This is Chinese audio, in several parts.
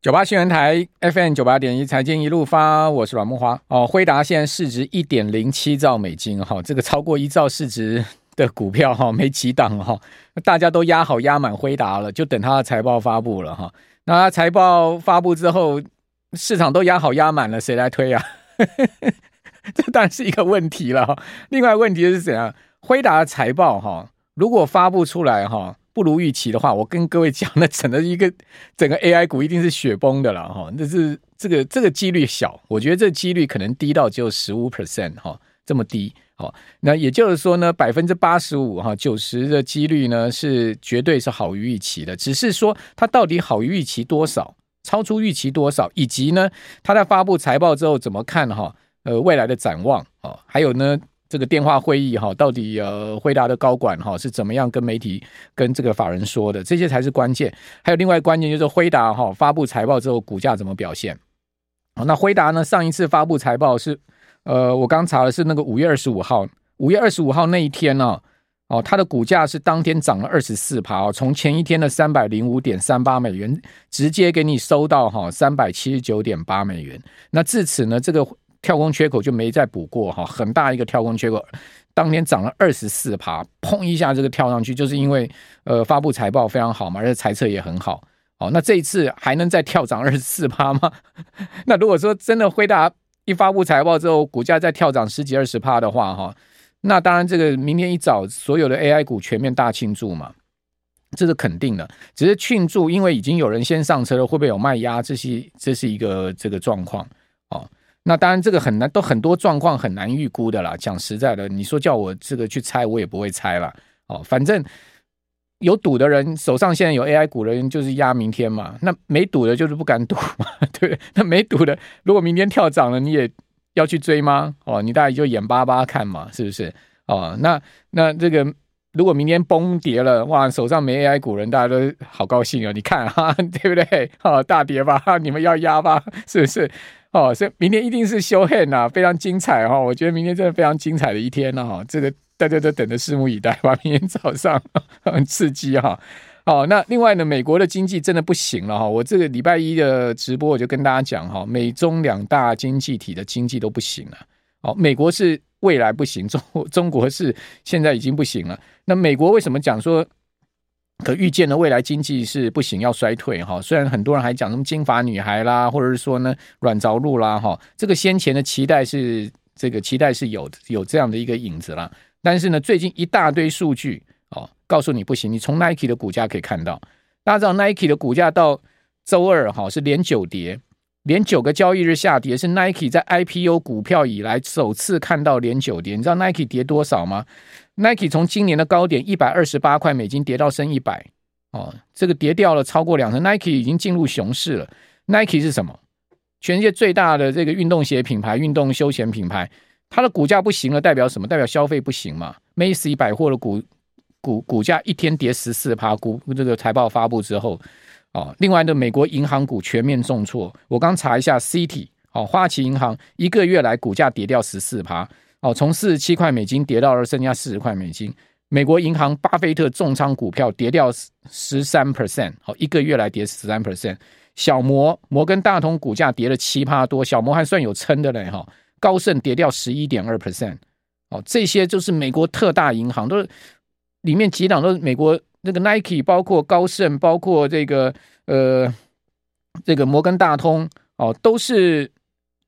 九八新闻台 FM 九八点一财经一路发，我是阮慕驊哦。辉达现在市值一点零七兆美金哈，这个超过一兆市值的股票哈，没几档哈，大家都压好压满辉达了，就等它的财报发布了哈。那财报发布之后，市场都压好压满了，谁来推啊？这当然是一个问题了哈。另外问题是怎样？辉达的财报哈，如果发布出来哈。不如预期的话，我跟各位讲，那整个一个 整个 AI 股一定是雪崩的了哈。那是这个这个几率小，我觉得这几率可能低到只有十五 percent 哈，这么低。好，那也就是说呢，百分之八十五哈九十的几率呢是绝对是好于预期的，只是说它到底好于预期多少，超出预期多少，以及呢它在发布财报之后怎么看哈？呃，未来的展望啊，还有呢。这个电话会议哈，到底呃，辉达的高管哈是怎么样跟媒体、跟这个法人说的？这些才是关键。还有另外关键就是辉达哈发布财报之后股价怎么表现？好，那辉达呢？上一次发布财报是呃，我刚查的是那个五月二十五号，五月二十五号那一天呢，哦，它的股价是当天涨了二十四趴哦，从前一天的三百零五点三八美元直接给你收到哈三百七十九点八美元。那至此呢，这个。跳空缺口就没再补过哈，很大一个跳空缺口，当天涨了二十四趴，砰一下这个跳上去，就是因为呃发布财报非常好嘛，而且财测也很好，哦，那这一次还能再跳涨二十四趴吗？那如果说真的辉达一发布财报之后，股价再跳涨十几二十趴的话哈，那当然这个明天一早所有的 AI 股全面大庆祝嘛，这是肯定的，只是庆祝，因为已经有人先上车了，会不会有卖压？这是这是一个这个状况哦。那当然，这个很难，都很多状况很难预估的啦。讲实在的，你说叫我这个去猜，我也不会猜了。哦，反正有赌的人手上现在有 AI 股的人，就是压明天嘛。那没赌的，就是不敢赌嘛，对。那没赌的，如果明天跳涨了，你也要去追吗？哦，你大概就眼巴巴看嘛，是不是？哦，那那这个如果明天崩跌了，哇，手上没 AI 股人，大家都好高兴啊！你看哈，对不对？哦，大跌吧，你们要压吧，是不是？哦，所以明天一定是 show hand 啊，非常精彩哈、哦！我觉得明天真的非常精彩的一天呢哈，这个大家都等着拭目以待吧。明天早上很刺激哈。好、那另外呢，美国的经济真的不行了哈。我这个礼拜一的直播我就跟大家讲哈，美中两大经济体的经济都不行了。哦，美国是未来不行，中中国是现在已经不行了。那美国为什么讲说？可预见的未来经济是不行，要衰退哈。虽然很多人还讲什么金发女孩啦，或者是说呢软着陆啦哈，这个先前的期待是这个期待是有有这样的一个影子啦。但是呢，最近一大堆数据哦，告诉你不行。你从 Nike 的股价可以看到，大家知道 Nike 的股价到周二哈是连九跌，连九个交易日下跌，是 Nike 在 IPO 股票以来首次看到连九跌。你知道 Nike 跌多少吗？Nike 从今年的高点一百二十八块美金跌到剩一百，哦，这个跌掉了超过两成。Nike 已经进入熊市了。Nike 是什么？全世界最大的这个运动鞋品牌、运动休闲品牌，它的股价不行了，代表什么？代表消费不行嘛？Macy 百货的股股股价一天跌十四趴，股这个财报发布之后，哦，另外的美国银行股全面重挫。我刚查一下，City 哦，花旗银行一个月来股价跌掉十四趴。哦，从四十七块美金跌到了剩下四十块美金。美国银行巴菲特重仓股票跌掉十三 percent，好，一个月来跌十三 percent。小摩摩根大通股价跌了七趴多，小摩还算有撑的嘞哈。高盛跌掉十一点二 percent，哦，这些就是美国特大银行，都是里面几档都是美国那个 Nike，包括高盛，包括这个呃这个摩根大通，哦，都是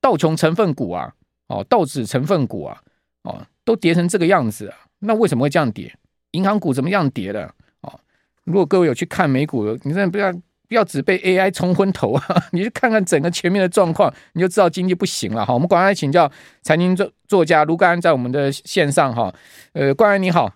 道琼成分股啊。哦，道指成分股啊，哦，都跌成这个样子啊，那为什么会这样跌？银行股怎么样跌的？哦，如果各位有去看美股，你真的不要不要只被 AI 冲昏头啊，你去看看整个全面的状况，你就知道经济不行了哈。我们赶快请教财经作作家卢冠安在我们的线上哈，呃，关安你好。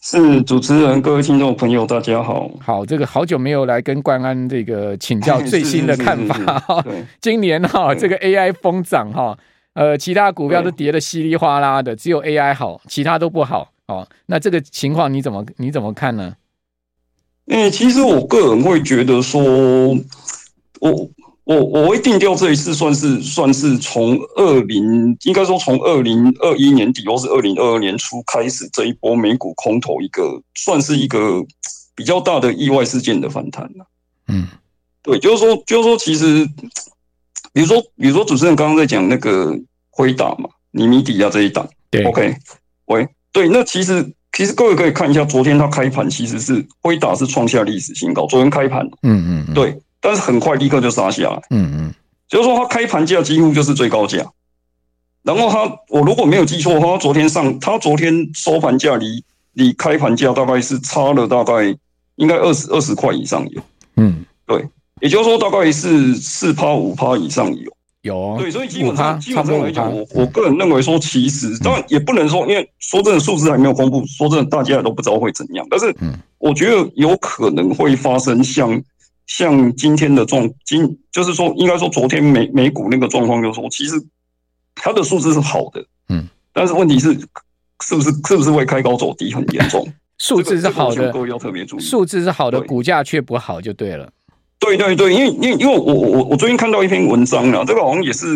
是主持人，各位听众朋友，大家好。好，这个好久没有来跟冠安这个请教 最新的看法哈。今年哈，这个 AI 疯涨哈。呃，其他股票都跌得稀里哗啦的，只有 AI 好，其他都不好。哦，那这个情况你怎么你怎么看呢？诶、欸，其实我个人会觉得说，我我我会定调这一次算是算是从二零，应该说从二零二一年底或是二零二二年初开始这一波美股空头一个算是一个比较大的意外事件的反弹。嗯，对，就是说，就是说，其实，比如说，比如说，主持人刚刚在讲那个辉达嘛，尼米底亚这一档，对，OK，喂，对，那其实，其实各位可以看一下，昨天它开盘其实是辉达是创下历史新高，昨天开盘，嗯嗯，嗯，对，但是很快立刻就杀下来，嗯嗯，就是说它开盘价几乎就是最高价，然后它，我如果没有记错的话，它昨天上，它昨天收盘价离离开盘价大概是差了大概应该二十二十块以上有，嗯，对。也就是说，大概是四趴五趴以上有有对，所以基本上基本上来讲，我我个人认为说，其实当然也不能说，因为说真的，数字还没有公布，说真的，大家也都不知道会怎样。但是，我觉得有可能会发生像像今天的状今，就是说，应该说昨天美美股那个状况，就是说，其实它的数字是好的，嗯，但是问题是，是不是是不是会开高走低很严重？数字是好的，各位要特别注意，数字是好的，股价却不好，就对了。对对对，因为因为因为我我我最近看到一篇文章啊，这个好像也是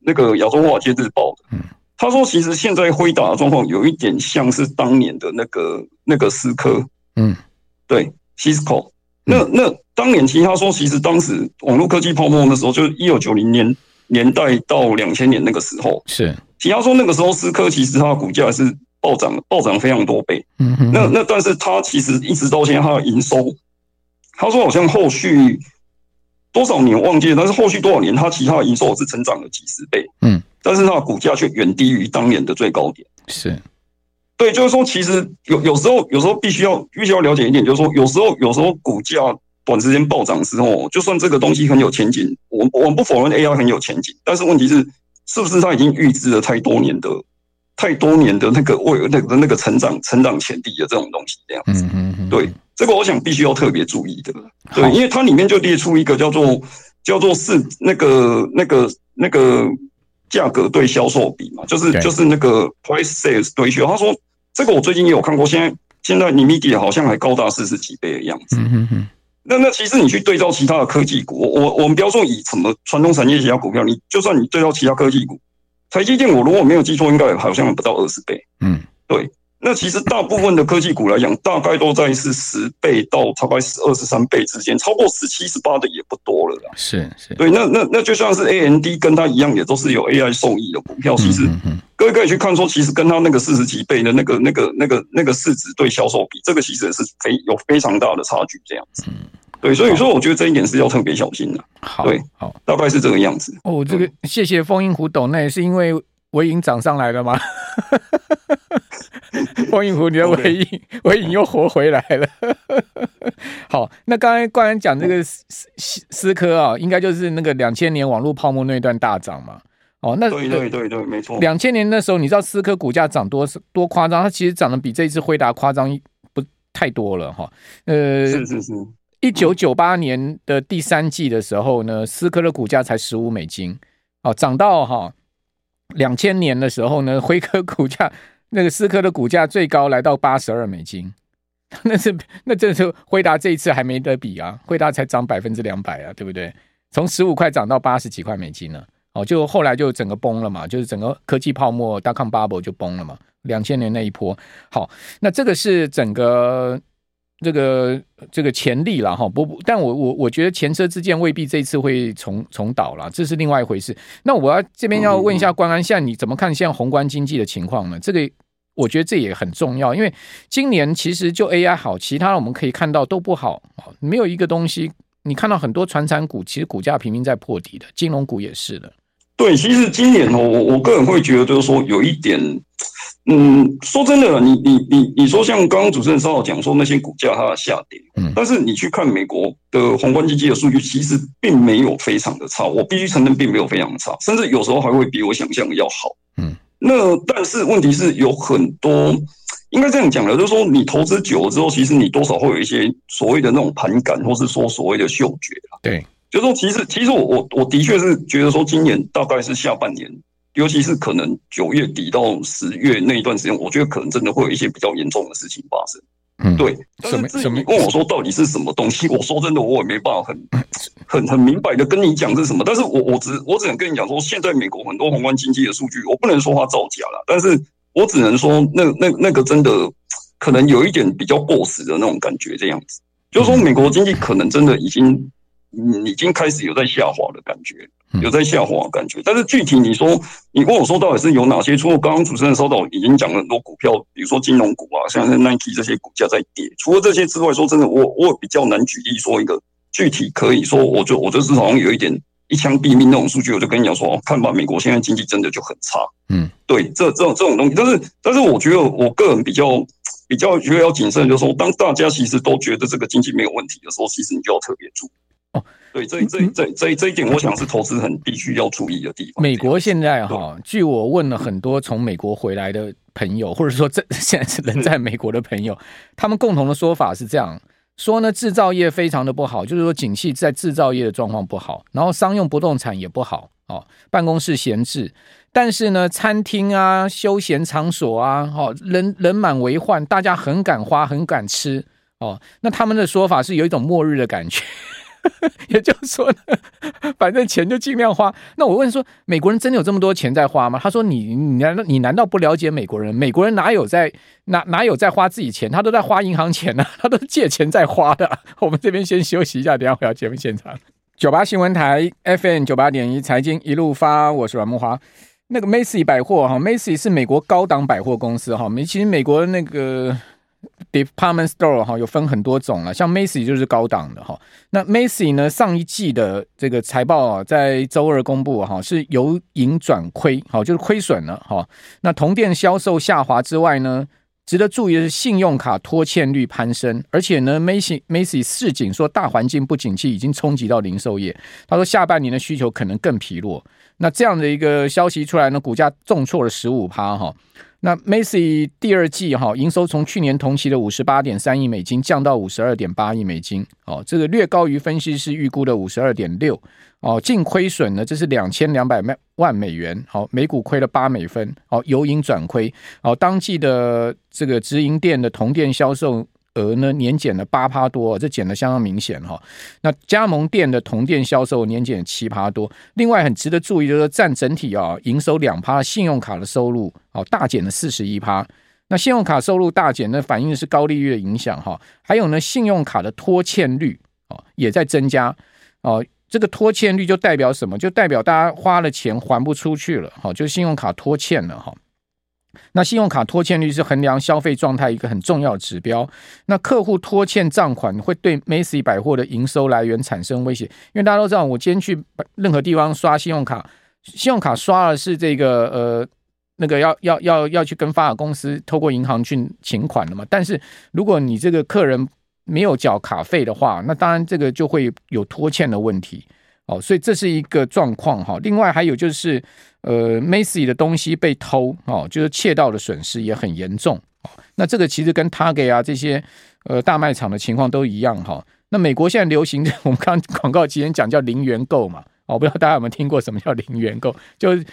那个亚洲华尔街日报的。嗯，他说其实现在辉达的状况有一点像是当年的那个那个思科。嗯，对，Cisco。那那当年其实他说，其实当时网络科技泡沫的时候，就是一九九零年年代到两千年那个时候。是，其实他说那个时候思科其实它的股价是暴涨暴涨非常多倍。嗯哼，那那但是它其实一直到现在它的营收。他说：“好像后续多少年忘记了，但是后续多少年，他其他的营收是成长了几十倍，嗯，但是它的股价却远低于当年的最高点。是，对，就是说，其实有有时候，有时候必须要必须要了解一点，就是说，有时候有时候股价短时间暴涨的时候，就算这个东西很有前景，我我们不否认 AI 很有前景，但是问题是，是不是它已经预支了太多年的太多年的那个未那个那个成长成长潜力的这种东西这样子？嗯嗯嗯，对。”这个我想必须要特别注意的，对，因为它里面就列出一个叫做叫做是那个那个那个价格对销售比嘛，就是就是那个 price sales ratio。他说这个我最近也有看过，现在现在 NVIDIA 好像还高达四十几倍的样子。嗯嗯，那那其实你去对照其他的科技股，我我我们不要说以什么传统产业其他股票，你就算你对照其他科技股，台积电我如果没有记错，应该好像不到二十倍。嗯，对。那其实大部分的科技股来讲，大概都在是十倍到大概十二十三倍之间，超过十七十八的也不多了啦。是是，对，那那那就像是 A N D 跟它一样，也都是有 AI 受益的股票。其实各位可以去看说，其实跟它那个四十几倍的那个那个那个那个市值对销售比，这个其实也是非有非常大的差距。这样子，对，所以说我觉得这一点是要特别小心的。好，对，好，大概是这个样子。哦，这个谢谢风云虎斗内，是因为尾影涨上来了吗？风云虎，你的尾影，尾影又活回来了。好，那刚才刚才讲这个思思思科啊，应该就是那个两千年网络泡沫那段大涨嘛。哦，那对对对对，没错。两千年那时候，你知道思科股价涨多多夸张？它其实涨得比这一次辉达夸张不太多了哈。呃，是是是。一九九八年的第三季的时候呢，思科的股价才十五美金。哦，涨到哈两千年的时候呢，辉科股价。那个思科的股价最高来到八十二美金，那是那这是辉达这一次还没得比啊，辉达才涨百分之两百啊，对不对？从十五块涨到八十几块美金了，哦，就后来就整个崩了嘛，就是整个科技泡沫大康 bubble 就崩了嘛，两千年那一波。好，那这个是整个。这个这个潜力了哈，不不，但我我我觉得前车之鉴未必这次会重重蹈了，这是另外一回事。那我要这边要问一下关安，现在你怎么看现在宏观经济的情况呢？这个我觉得这也很重要，因为今年其实就 AI 好，其他我们可以看到都不好，没有一个东西。你看到很多传产股其实股价频频在破底的，金融股也是的。对，其实今年哦，我我个人会觉得就是说有一点。嗯，说真的，你你你你说像刚刚主持人稍早讲说那些股价它的下跌，嗯，但是你去看美国的宏观经济的数据，其实并没有非常的差，我必须承认并没有非常的差，甚至有时候还会比我想象的要好，嗯，那但是问题是有很多，应该这样讲的，就是说你投资久了之后，其实你多少会有一些所谓的那种盘感，或是说所谓的嗅觉啊，对，就是说其实其实我我我的确是觉得说今年大概是下半年。尤其是可能九月底到十月那一段时间，我觉得可能真的会有一些比较严重的事情发生。嗯，对。但是至于你问我说到底是什么东西，我说真的，我也没办法很 很很明白的跟你讲是什么。但是我我只我只能跟你讲说，现在美国很多宏观经济的数据，我不能说它造假了，但是我只能说那那那个真的可能有一点比较过时的那种感觉，这样子，就是说美国经济可能真的已经嗯，已经开始有在下滑的感觉，有在下滑感觉。但是具体你说，你问我说到底是有哪些？除了刚刚主持人说到已经讲了很多股票，比如说金融股啊，像是 Nike 这些股价在跌。除了这些之外，说真的，我我比较难举例说一个具体可以说，我就我就是好像有一点一枪毙命那种数据，我就跟你讲说，看吧，美国现在经济真的就很差。嗯，对，这这种这种东西，但是但是我觉得我个人比较。比较觉得要谨慎，就是说，当大家其实都觉得这个经济没有问题的时候，其实你就要特别注意。哦，对，这这这这这一点，我想是投资人必须要注意的地方。美国现在哈，据我问了很多从美国回来的朋友，或者说这现在是人在美国的朋友，他们共同的说法是这样说呢：制造业非常的不好，就是说景气在制造业的状况不好，然后商用不动产也不好，哦，办公室闲置。但是呢，餐厅啊、休闲场所啊，哦，人人满为患，大家很敢花，很敢吃哦。那他们的说法是有一种末日的感觉，也就是说呢，反正钱就尽量花。那我问说，美国人真的有这么多钱在花吗？他说你：“你难道你难道不了解美国人？美国人哪有在哪哪有在花自己钱？他都在花银行钱呢、啊，他都借钱在花的。”我们这边先休息一下，等下回到节目现场。九八新闻台 FM 九八点一财经一路发，我是阮慕驊。那个 Macy 百货哈，Macy 是美国高档百货公司哈。其实美国那个 Department Store 哈有分很多种了，像 Macy 就是高档的哈。那 Macy 呢，上一季的这个财报啊，在周二公布哈，是由盈转亏，好就是亏损了哈。那同店销售下滑之外呢，值得注意的是信用卡拖欠率攀升，而且呢，Macy Macy 市警说大环境不景气已经冲击到零售业，他说下半年的需求可能更疲弱。那这样的一个消息出来呢，股价重挫了十五趴哈。那 Macy 第二季哈营收从去年同期的五十八点三亿美金降到五十二点八亿美金。哦，这个略高于分析师预估的五十二点六。哦，净亏损呢，这是两千两百万美元，好，每股亏了八美分，哦，由盈转亏，哦，当季的这个直营店的同店销售。额呢年减了八趴多，这减得相当明显哈。那加盟店的同店销售年减七趴多。另外很值得注意就是占整体啊营收两趴，信用卡的收入哦大减了四十一趴。那信用卡收入大减呢，反映的是高利率的影响哈。还有呢，信用卡的拖欠率哦也在增加哦。这个拖欠率就代表什么？就代表大家花了钱还不出去了哈，就信用卡拖欠了哈。那信用卡拖欠率是衡量消费状态一个很重要的指标。那客户拖欠账款会对 Macy 百货的营收来源产生威胁，因为大家都知道，我今天去任何地方刷信用卡，信用卡刷的是这个呃那个要要要要去跟发卡公司透过银行去请款的嘛。但是如果你这个客人没有缴卡费的话，那当然这个就会有拖欠的问题。哦，所以这是一个状况哈。另外还有就是，呃，Macy 的东西被偷哦，就是窃盗的损失也很严重。那这个其实跟 Target 啊这些呃大卖场的情况都一样哈。那美国现在流行的，我们刚刚广告期间讲叫零元购嘛。哦，不知道大家有没有听过什么叫零元购？就是。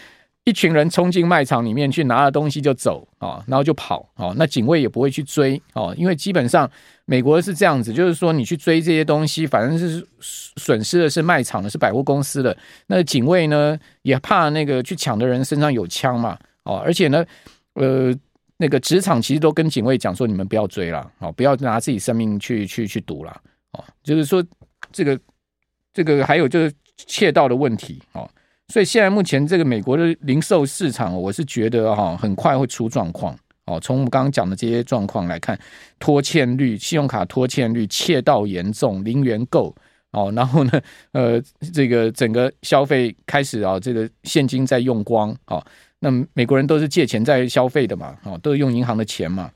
一群人冲进卖场里面去拿了东西就走啊，然后就跑啊，那警卫也不会去追哦，因为基本上美国是这样子，就是说你去追这些东西，反正是损失的是卖场的，是百货公司的。那警卫呢也怕那个去抢的人身上有枪嘛，哦，而且呢，呃，那个职场其实都跟警卫讲说，你们不要追了，哦，不要拿自己生命去去去赌了，哦，就是说这个这个还有就是窃盗的问题，哦。所以现在目前这个美国的零售市场，我是觉得哈，很快会出状况哦。从我们刚刚讲的这些状况来看，拖欠率、信用卡拖欠率、窃盗严重、零元购哦，然后呢，呃，这个整个消费开始啊，这个现金在用光哦。那美国人都是借钱在消费的嘛，哦，都是用银行的钱嘛，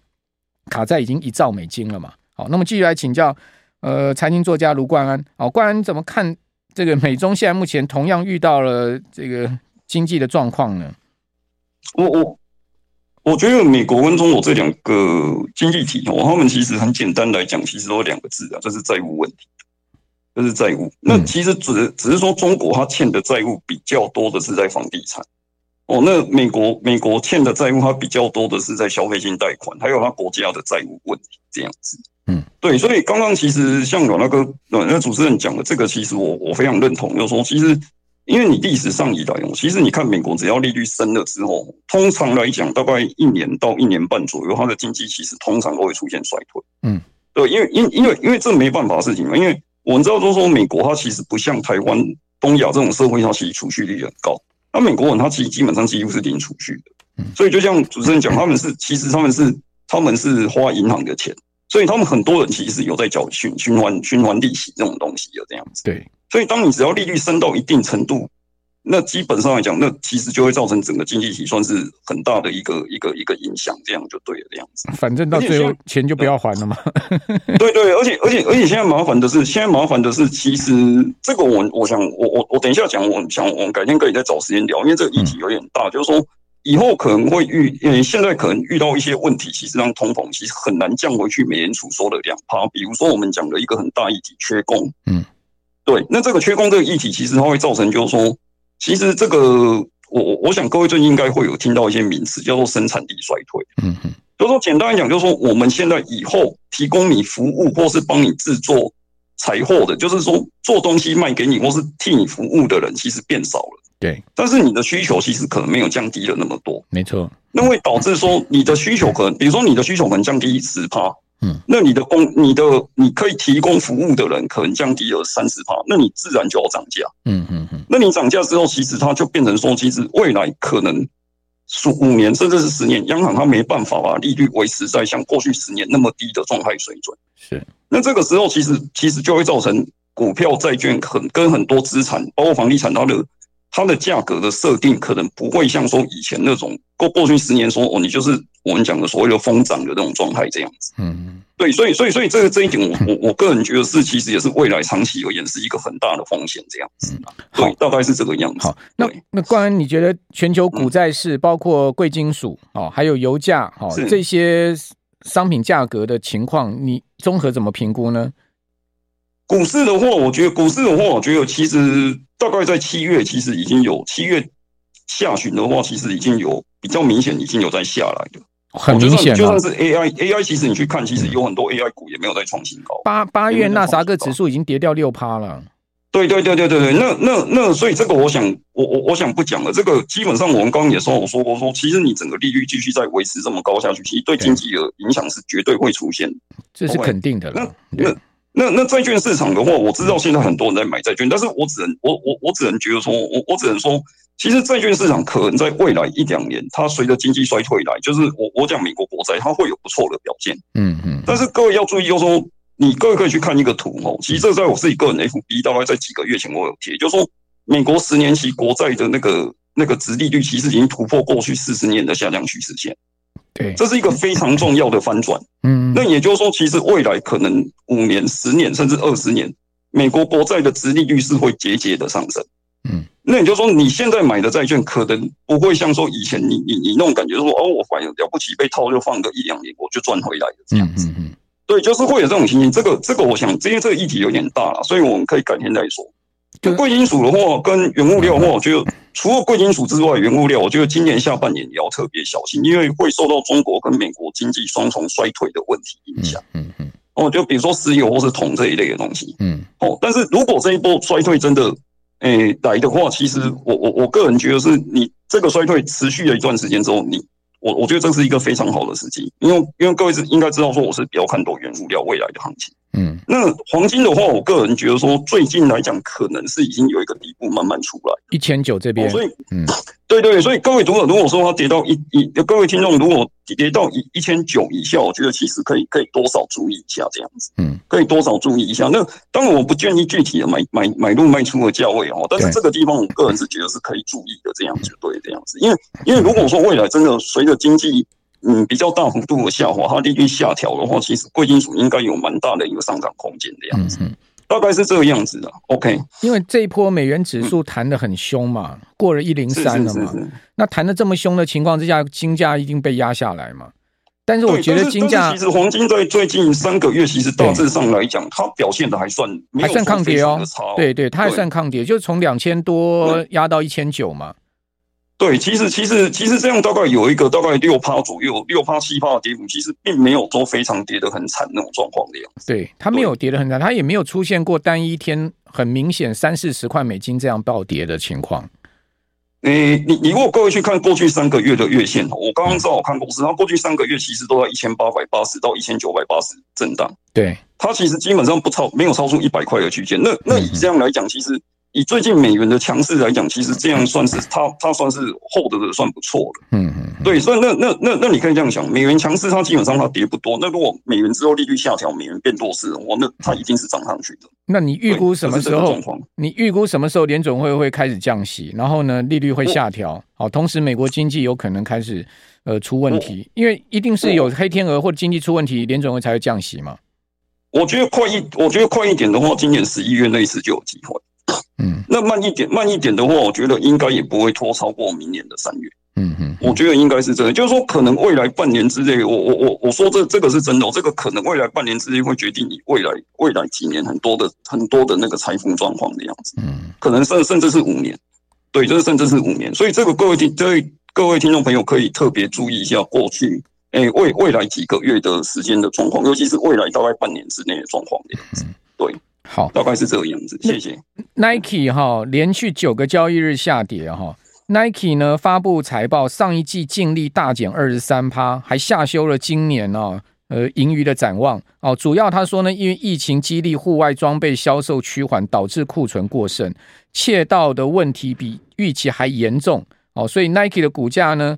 卡债已经一兆美金了嘛。好，那么继续来请教呃，财经作家卢冠安哦，冠安怎么看？这个美中现在目前同样遇到了这个经济的状况呢？我我我觉得美国跟中国这两个经济体哦，他们其实很简单来讲，其实都有两个字啊，就是债务问题，就是债务。那其实只只是说中国它欠的债务比较多的是在房地产哦，那美国美国欠的债务它比较多的是在消费性贷款，还有它国家的债务问题这样子。嗯，对，所以刚刚其实像有那个那个主持人讲的这个，其实我我非常认同，就是说其实因为你历史上以来哦，其实你看美国只要利率升了之后，通常来讲大概一年到一年半左右，它的经济其实通常都会出现衰退。嗯，对，因为因因为因为这没办法的事情嘛，因为我们知道就是说美国它其实不像台湾、东亚这种社会，它其实储蓄率很高。那美国人他其实基本上几乎是零储蓄的，所以就像主持人讲，他们是其实他们是他们是花银行的钱，所以他们很多人其实有在缴循循环循环利息这种东西的这样子。对，所以当你只要利率升到一定程度。那基本上来讲，那其实就会造成整个经济体算是很大的一个一个一个影响，这样就对了，这样子。反正到最后钱就不要还了嘛。对对，而且而且而且现在麻烦的是，现在麻烦的是，其实这个我我想我我我等一下讲，我想我们改天可以再找时间聊，因为这个议题有点大，嗯、就是说以后可能会遇，呃，现在可能遇到一些问题，其实让通膨其实很难降回去。美联储说的两趴，比如说我们讲的一个很大议题，缺工。嗯，对，那这个缺工这个议题，其实它会造成就是说。其实这个，我我我想各位最近应该会有听到一些名词，叫做生产力衰退。嗯嗯，就说简单来讲，就是说我们现在以后提供你服务或是帮你制作财货的，就是说做东西卖给你或是替你服务的人，其实变少了。对，但是你的需求其实可能没有降低了那么多。没错，那会导致说你的需求可能，比如说你的需求可能降低十趴。嗯，那你的工，你的你可以提供服务的人可能降低了三十趴，那你自然就要涨价。嗯嗯嗯，那你涨价之后，其实它就变成说，其实未来可能数五年甚至是十年，央行它没办法把利率维持在像过去十年那么低的状态水准。是，那这个时候其实其实就会造成股票、债券很跟很多资产，包括房地产它的。它的价格的设定可能不会像说以前那种过过去十年说哦，你就是我们讲的所谓的疯涨的那种状态这样子。嗯，对，所以所以所以这个这一点我，我我我个人觉得是其实也是未来长期而言是一个很大的风险这样子。对，大概是这个样子。好，那那冠恩，你觉得全球股债市包括贵金属哦，还有油价哦这些商品价格的情况，你综合怎么评估呢？股市的话，我觉得股市的话，我觉得其实大概在七月，其实已经有七月下旬的话，其实已经有比较明显，已经有在下来的。很明显，就算是 AI，AI 其实你去看，其实有很多 AI 股也没有在创新高。八八月纳斯达克指数已经跌掉六趴了。对对对对对对，那那那，所以这个我想，我我我想不讲了。这个基本上我们刚刚也说，我说过说，其实你整个利率继续在维持这么高下去，其实对经济的影响是绝对会出现，这是肯定的。那那。那那债券市场的话，我知道现在很多人在买债券，但是我只能我我我只能觉得说，我我只能说，其实债券市场可能在未来一两年，它随着经济衰退来，就是我我讲美国国债，它会有不错的表现。嗯嗯。但是各位要注意，就是说，你各位可以去看一个图哦。其实这在我自己个人 FB，大概在几个月前我有贴，就是说，美国十年期国债的那个那个殖利率，其实已经突破过去四十年的下降趋势线。对，这是一个非常重要的翻转。嗯，那也就是说，其实未来可能五年、十年甚至二十年，美国国债的殖利率是会节节的上升。嗯，那也就是说，你现在买的债券可能不会像说以前你你你那种感觉说，哦，我反正了不起被套就放个一两年，我就赚回来的这样子。嗯嗯，对，就是会有这种情形。这个这个，我想，因为这个议题有点大了，所以我们可以改天再说。就贵金属的话，跟原物料的话，我觉得除了贵金属之外，原物料，我觉得今年下半年也要特别小心，因为会受到中国跟美国经济双重衰退的问题影响。嗯嗯。哦，就比如说石油或是铜这一类的东西。嗯。哦，但是如果这一波衰退真的，诶、欸、来的话，其实我我我个人觉得是你这个衰退持续了一段时间之后，你我我觉得这是一个非常好的时机，因为因为各位是应该知道说我是比较看多原物料未来的行情。嗯，那黄金的话，我个人觉得说，最近来讲，可能是已经有一个底部慢慢出来，一千九这边，所以，嗯，对对，所以各位读者，如果说它跌到一一，各位听众如果跌到一一千九以下，我觉得其实可以可以多少注意一下这样子，嗯，可以多少注意一下。那当然我不建议具体的买买买入卖出的价位哦，但是这个地方我个人是觉得是可以注意的，这样子对，这样子，因为因为如果说未来真的随着经济。嗯，比较大幅度的下滑，它利率下调的话，其实贵金属应该有蛮大的一个上涨空间的样子，嗯、大概是这个样子的。OK，因为这一波美元指数弹得很凶嘛，嗯、过了一零三了嘛，那弹得这么凶的情况之下，金价一定被压下来嘛。但是我觉得金价其实黄金在最近三个月，其实大致上来讲，它表现的还算还算抗跌哦。对对，它还算抗跌，就是从两千多压到一千九嘛。对，其实其实其实这样大概有一个大概六趴左右，六趴七趴的跌幅，其实并没有说非常跌得很惨那种状况的样子。对，它没有跌得很惨，它也没有出现过单一天很明显三四十块美金这样暴跌的情况。你，你你如果各位去看过去三个月的月线，我刚刚正好看公司，它过去三个月其实都在一千八百八十到一千九百八十震荡。对，它其实基本上不超，没有超出一百块的区间。那那以这样来讲，其实。以最近美元的强势来讲，其实这样算是它它算是 hold 的算不错的。嗯嗯，对，所以那那那那你可以这样想，美元强势它基本上它跌不多。那如果美元之后利率下调，美元变弱势，哇，那它一定是涨上去的。那你预估什么时候？你预估什么时候联准会会开始降息？然后呢，利率会下调？好，同时美国经济有可能开始呃出问题，因为一定是有黑天鹅或者经济出问题，联准会才会降息嘛。我觉得快一，我觉得快一点的话，今年十一月类似就有机会。嗯，那慢一点，慢一点的话，我觉得应该也不会拖超过明年的三月。嗯嗯，我觉得应该是这样，就是说可能未来半年之内，我我我我说这这个是真的，这个可能未来半年之内会决定你未来未来几年很多的很多的那个财富状况的样子。嗯，可能甚甚至是五年，对，就是甚至是五年。所以这个各位听，对各位听众朋友可以特别注意一下过去，哎，未未来几个月的时间的状况，尤其是未来大概半年之内的状况的样子。对。好，大概是这个样子。谢谢。Nike 哈，连续九个交易日下跌哈。Nike 呢发布财报，上一季净利大减二十三趴，还下修了今年啊呃盈余的展望哦。主要他说呢，因为疫情激励户外装备销售趋缓，导致库存过剩，窃盗的问题比预期还严重哦。所以 Nike 的股价呢，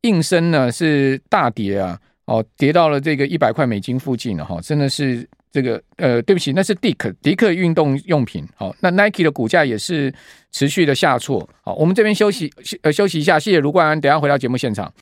应声呢是大跌啊，哦，跌到了这个一百块美金附近了哈，真的是。这个呃，对不起，那是迪克迪克运动用品。好，那 Nike 的股价也是持续的下挫。好，我们这边休息休，呃，休息一下。谢谢卢冠安，等下回到节目现场。